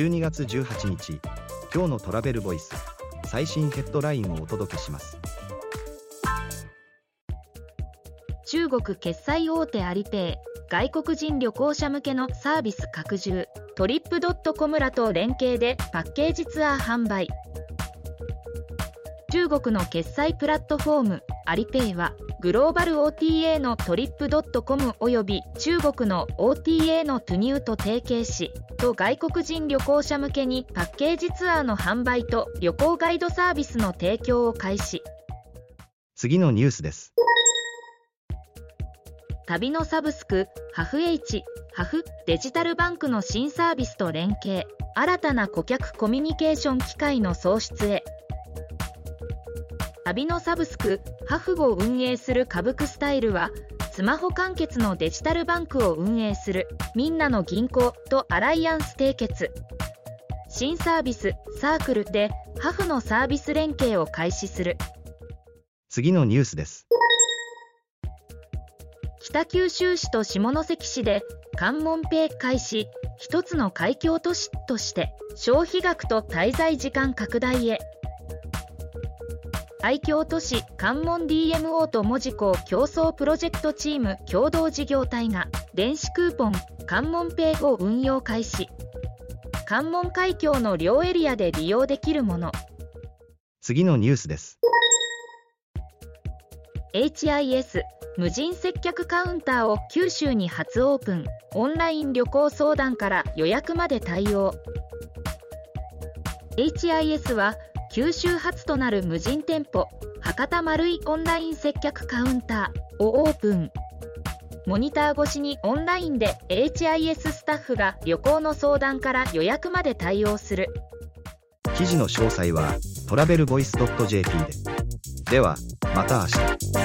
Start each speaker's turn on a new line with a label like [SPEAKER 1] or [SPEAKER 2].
[SPEAKER 1] 12月18日今日のトラベルボイス最新ヘッドラインをお届けします。
[SPEAKER 2] 中国決済大手アリペイ外国人旅行者向けのサービス拡充トリップドットコムらと連携でパッケージツアー販売。中国の決済プラットフォームアリペイはグローバル OTA のトリップドットコムおよび中国の OTA のトゥニューと提携しと外国人旅行者向けにパッケージツアーの販売と旅行ガイドサービスの提供を開始。
[SPEAKER 1] 次のニュースです。
[SPEAKER 2] 旅のサブスクハフ H ハフデジタルバンクの新サービスと連携。新たな顧客コミュニケーション機会の創出へ旅のサブスクハフを運営するカブクスタイルはスマホ完結のデジタルバンクを運営するみんなの銀行とアライアンス締結。新サービスサークルでハフのサービス連携を開始する。
[SPEAKER 1] 次のニュースです。
[SPEAKER 2] 北九州市と下関市で関門ペイ開始一つの海峡都市として消費額と滞在時間拡大へ愛京都市関門 DMO と門司港競争プロジェクトチーム共同事業体が電子クーポン関門ペイを運用開始関門海峡の両エリアで利用できるもの
[SPEAKER 1] 次のニュースです。
[SPEAKER 2] HIS 無人接客カウンターを九州に初オープンオンライン旅行相談から予約まで対応 HIS は九州初となる無人店舗博多丸いオンライン接客カウンターをオープン。モニター越しにオンラインで HIS スタッフが旅行の相談から予約まで対応する。
[SPEAKER 1] 記事の詳細はトラベルボイス .jp で。ではまた明日。